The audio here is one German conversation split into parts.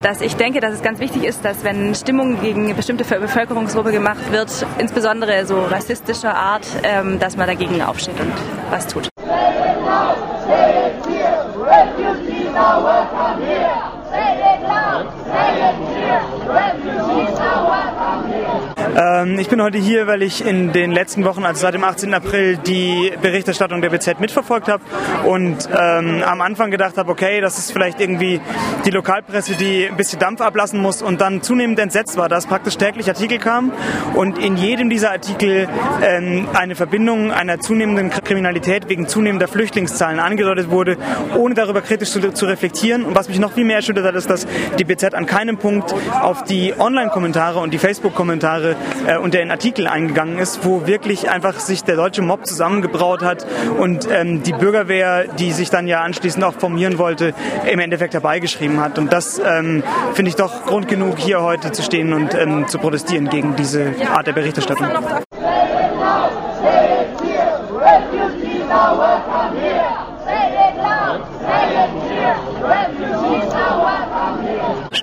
Dass ich denke, dass es ganz wichtig ist, dass wenn Stimmung gegen eine bestimmte Bevölkerungsgruppe gemacht wird, insbesondere so rassistischer Art, ähm, dass man dagegen aufsteht und was tut. Ähm, ich bin heute hier, weil ich in den letzten Wochen, also seit dem 18. April, die Berichterstattung der BZ mitverfolgt habe und ähm, am Anfang gedacht habe, okay, das ist vielleicht irgendwie die Lokalpresse, die ein bisschen Dampf ablassen muss und dann zunehmend entsetzt war, dass praktisch täglich Artikel kamen und in jedem dieser Artikel ähm, eine Verbindung einer zunehmenden Kriminalität wegen zunehmender Flüchtlingszahlen angedeutet wurde, ohne darüber kritisch zu, zu reflektieren. Und was mich noch viel mehr erschüttert hat, ist, dass die BZ an keinem Punkt auf die Online-Kommentare und die Facebook-Kommentare äh, und der in Artikel eingegangen ist, wo wirklich einfach sich der deutsche Mob zusammengebraut hat und ähm, die Bürgerwehr, die sich dann ja anschließend auch formieren wollte, im Endeffekt herbeigeschrieben hat. Und das ähm, finde ich doch Grund genug, hier heute zu stehen und ähm, zu protestieren gegen diese Art der Berichterstattung.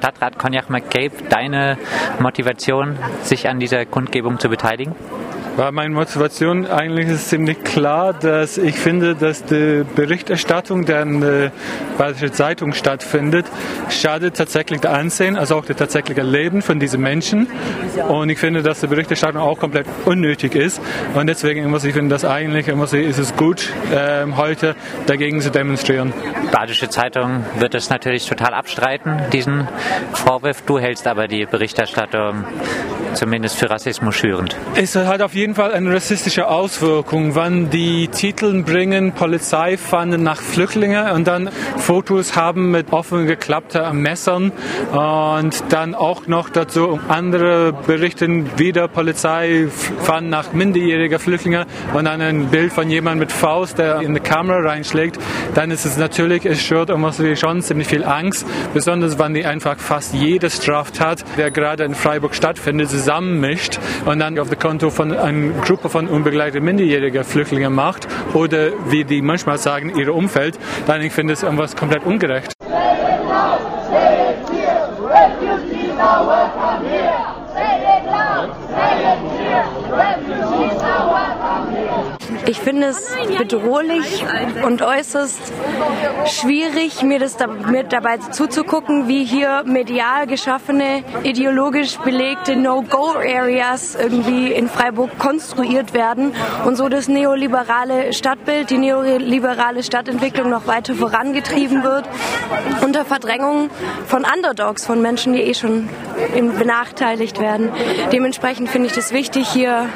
Stadtrat Cognac McCabe deine Motivation, sich an dieser Kundgebung zu beteiligen? War meine Motivation eigentlich ist ziemlich klar, dass ich finde, dass die Berichterstattung, der in der Badische Zeitung stattfindet, schadet tatsächlich der Ansehen, also auch der tatsächliche Leben von diesen Menschen. Und ich finde, dass die Berichterstattung auch komplett unnötig ist. Und deswegen muss ich finde, dass eigentlich muss ich, ist es gut, ähm, heute dagegen zu demonstrieren. Badische Zeitung wird es natürlich total abstreiten, diesen Vorwurf. Du hältst aber die Berichterstattung zumindest für Rassismus schürend. Es hat auf jeden Fall eine rassistische Auswirkung, wenn die Titel bringen, Polizei fanden nach Flüchtlingen und dann Fotos haben mit offen geklappten Messern und dann auch noch dazu andere berichten, wieder Polizei fanden nach minderjähriger Flüchtlinge und dann ein Bild von jemandem mit Faust, der in die Kamera reinschlägt, dann ist es natürlich, es schürt schon ziemlich viel Angst, besonders wenn die einfach fast jede Straftat, der gerade in Freiburg stattfindet, zusammenmischt und dann auf das Konto von einer Gruppe von unbegleiteten minderjähriger Flüchtlingen macht oder wie die manchmal sagen, ihr Umfeld, dann ich finde es irgendwas komplett ungerecht. Ich finde es bedrohlich und äußerst schwierig, mir, das da, mir dabei zuzugucken, wie hier medial geschaffene, ideologisch belegte No-Go-Areas irgendwie in Freiburg konstruiert werden und so das neoliberale Stadtbild, die neoliberale Stadtentwicklung noch weiter vorangetrieben wird unter Verdrängung von Underdogs, von Menschen, die eh schon benachteiligt werden. Dementsprechend finde ich es wichtig, hier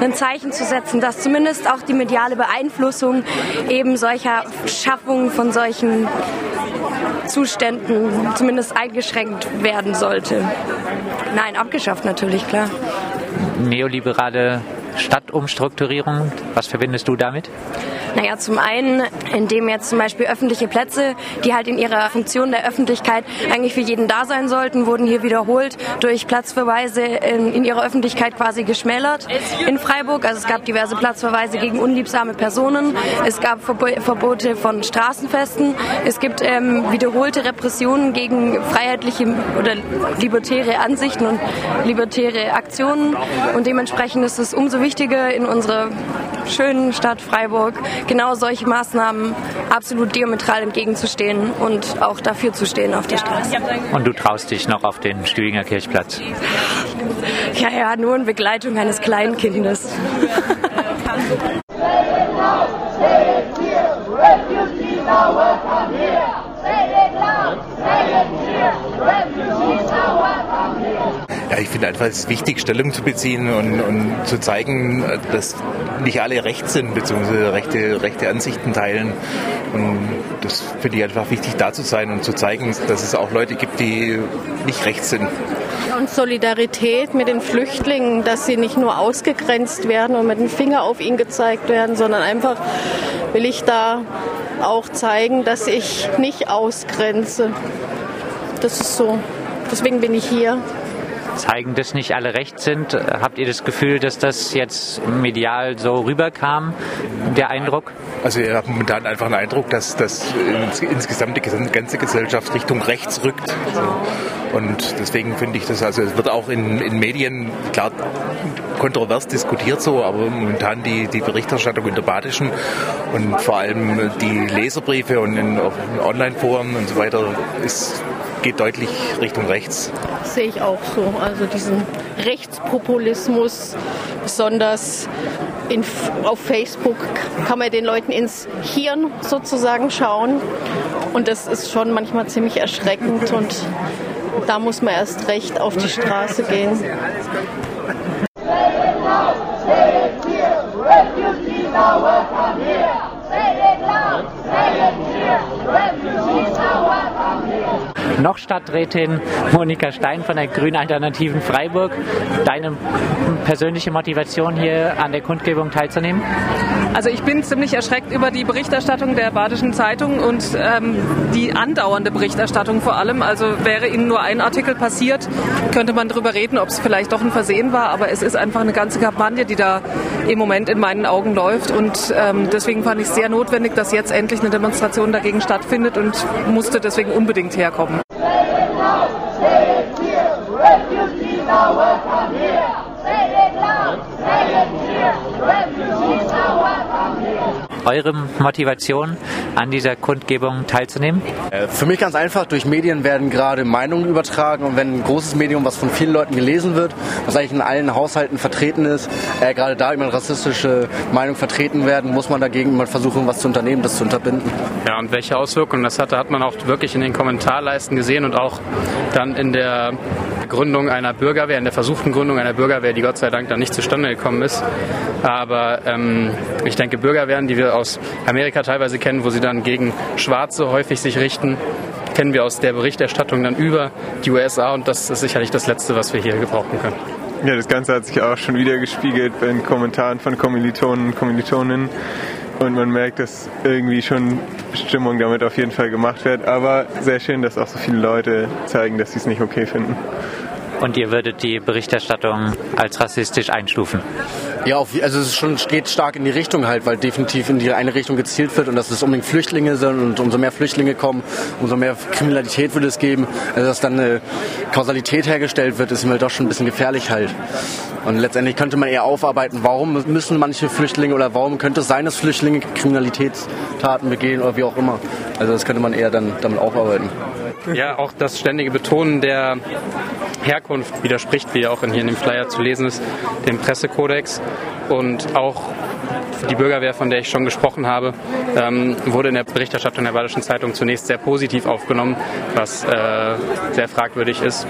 ein Zeichen zu setzen, dass zumindest auch die mediale Beeinflussung eben solcher Schaffung von solchen Zuständen zumindest eingeschränkt werden sollte. Nein, abgeschafft natürlich, klar. Neoliberale Stadtumstrukturierung, was verbindest du damit? Naja, zum einen, indem jetzt zum Beispiel öffentliche Plätze, die halt in ihrer Funktion der Öffentlichkeit eigentlich für jeden da sein sollten, wurden hier wiederholt durch Platzverweise in, in ihrer Öffentlichkeit quasi geschmälert. In Freiburg. Also es gab diverse Platzverweise gegen unliebsame Personen, es gab Verbote von Straßenfesten, es gibt ähm, wiederholte Repressionen gegen freiheitliche oder libertäre Ansichten und libertäre Aktionen. Und dementsprechend ist es umso wichtiger in unserer schönen Stadt Freiburg genau solche Maßnahmen absolut diametral entgegenzustehen und auch dafür zu stehen auf der Straße. Und du traust dich noch auf den Stühlinger Kirchplatz? Ja, ja, nur in Begleitung eines Kleinkindes. Ja, ich finde einfach, es ist wichtig, Stellung zu beziehen und, und zu zeigen, dass nicht alle recht sind, beziehungsweise rechte, rechte Ansichten teilen. Und das finde ich einfach wichtig, da zu sein und zu zeigen, dass es auch Leute gibt, die nicht rechts sind. Und Solidarität mit den Flüchtlingen, dass sie nicht nur ausgegrenzt werden und mit dem Finger auf ihn gezeigt werden, sondern einfach will ich da auch zeigen, dass ich nicht ausgrenze. Das ist so. Deswegen bin ich hier zeigen, dass nicht alle recht sind. Habt ihr das Gefühl, dass das jetzt medial so rüberkam, der Eindruck? Also ich habe momentan einfach den Eindruck, dass das insgesamt die ganze Gesellschaft Richtung rechts rückt. Und deswegen finde ich das, also es wird auch in, in Medien, klar, kontrovers diskutiert so, aber momentan die, die Berichterstattung in der Badischen und vor allem die Leserbriefe und in, auf Online-Foren und so weiter ist geht deutlich Richtung rechts. Sehe ich auch so. Also diesen Rechtspopulismus, besonders in, auf Facebook, kann man den Leuten ins Hirn sozusagen schauen. Und das ist schon manchmal ziemlich erschreckend und da muss man erst recht auf die Straße gehen. Noch Stadträtin Monika Stein von der Grünen Alternativen Freiburg. Deine persönliche Motivation hier an der Kundgebung teilzunehmen? Also ich bin ziemlich erschreckt über die Berichterstattung der Badischen Zeitung und ähm, die andauernde Berichterstattung vor allem. Also wäre Ihnen nur ein Artikel passiert, könnte man darüber reden, ob es vielleicht doch ein Versehen war. Aber es ist einfach eine ganze Kampagne, die da im Moment in meinen Augen läuft. Und ähm, deswegen fand ich es sehr notwendig, dass jetzt endlich eine Demonstration dagegen stattfindet und musste deswegen unbedingt herkommen. Eure Motivation, an dieser Kundgebung teilzunehmen? Äh, für mich ganz einfach. Durch Medien werden gerade Meinungen übertragen und wenn ein großes Medium, was von vielen Leuten gelesen wird, was eigentlich in allen Haushalten vertreten ist, äh, gerade da immer rassistische Meinung vertreten werden, muss man dagegen mal versuchen, was zu unternehmen, das zu unterbinden. Ja, und welche Auswirkungen das hatte, hat man auch wirklich in den Kommentarleisten gesehen und auch dann in der Gründung einer Bürgerwehr, in der versuchten Gründung einer Bürgerwehr, die Gott sei Dank dann nicht zustande gekommen ist. Aber ähm, ich denke, Bürgerwehren, die wir aus Amerika teilweise kennen, wo sie dann gegen Schwarze häufig sich richten, kennen wir aus der Berichterstattung dann über die USA und das ist sicherlich das Letzte, was wir hier gebrauchen können. Ja, das Ganze hat sich auch schon wieder gespiegelt in Kommentaren von Kommilitonen und Kommilitoninnen und man merkt, dass irgendwie schon Stimmung damit auf jeden Fall gemacht wird, aber sehr schön, dass auch so viele Leute zeigen, dass sie es nicht okay finden. Und ihr würdet die Berichterstattung als rassistisch einstufen? Ja, auf, also es schon, geht stark in die Richtung halt, weil definitiv in die eine Richtung gezielt wird und dass es unbedingt Flüchtlinge sind und umso mehr Flüchtlinge kommen, umso mehr Kriminalität wird es geben. Also dass dann eine Kausalität hergestellt wird, ist mir doch schon ein bisschen gefährlich halt. Und letztendlich könnte man eher aufarbeiten, warum müssen manche Flüchtlinge oder warum könnte es sein, dass Flüchtlinge Kriminalitätstaten begehen oder wie auch immer. Also das könnte man eher dann damit aufarbeiten. Ja, auch das ständige Betonen der Herkunft widerspricht, wie auch hier in dem Flyer zu lesen ist, dem Pressekodex. Und auch die Bürgerwehr, von der ich schon gesprochen habe, ähm, wurde in der Berichterstattung der Badischen Zeitung zunächst sehr positiv aufgenommen, was äh, sehr fragwürdig ist,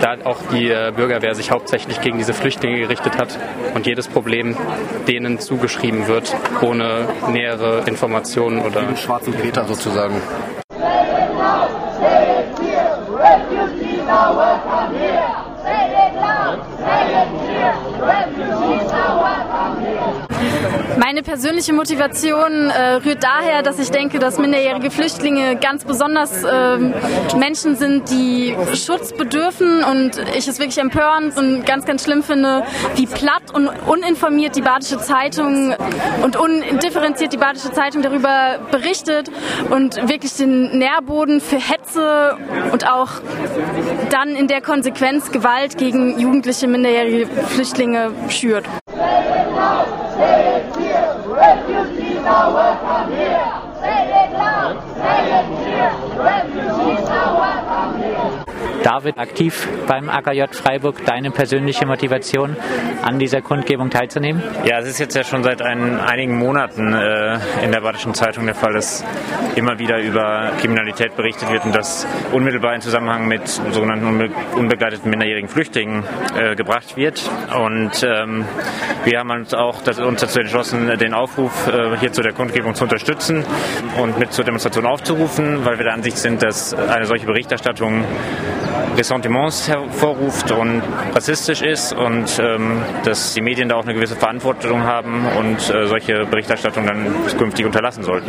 da auch die äh, Bürgerwehr sich hauptsächlich gegen diese Flüchtlinge gerichtet hat und jedes Problem denen zugeschrieben wird, ohne nähere Informationen oder. Schwarzen Peter sozusagen. Meine persönliche Motivation äh, rührt daher, dass ich denke, dass minderjährige Flüchtlinge ganz besonders äh, Menschen sind, die Schutz bedürfen und ich es wirklich empörend und ganz, ganz schlimm finde, wie platt und uninformiert die Badische Zeitung und undifferenziert die Badische Zeitung darüber berichtet und wirklich den Nährboden für Hetze und auch dann in der Konsequenz Gewalt gegen jugendliche minderjährige Flüchtlinge schürt. Refugees are welcome here. Say it loud. Say it clear. Refugees are welcome here. David aktiv beim AKJ Freiburg. Deine persönliche Motivation, an dieser Kundgebung teilzunehmen? Ja, es ist jetzt ja schon seit ein, einigen Monaten äh, in der Badischen Zeitung der Fall, dass immer wieder über Kriminalität berichtet wird und das unmittelbar in Zusammenhang mit sogenannten unbe unbegleiteten minderjährigen Flüchtlingen äh, gebracht wird. Und ähm, wir haben uns auch das, uns dazu entschlossen, den Aufruf äh, hier zu der Kundgebung zu unterstützen und mit zur Demonstration aufzurufen, weil wir der Ansicht sind, dass eine solche Berichterstattung Ressentiments hervorruft und rassistisch ist und ähm, dass die Medien da auch eine gewisse Verantwortung haben und äh, solche Berichterstattung dann künftig unterlassen sollten.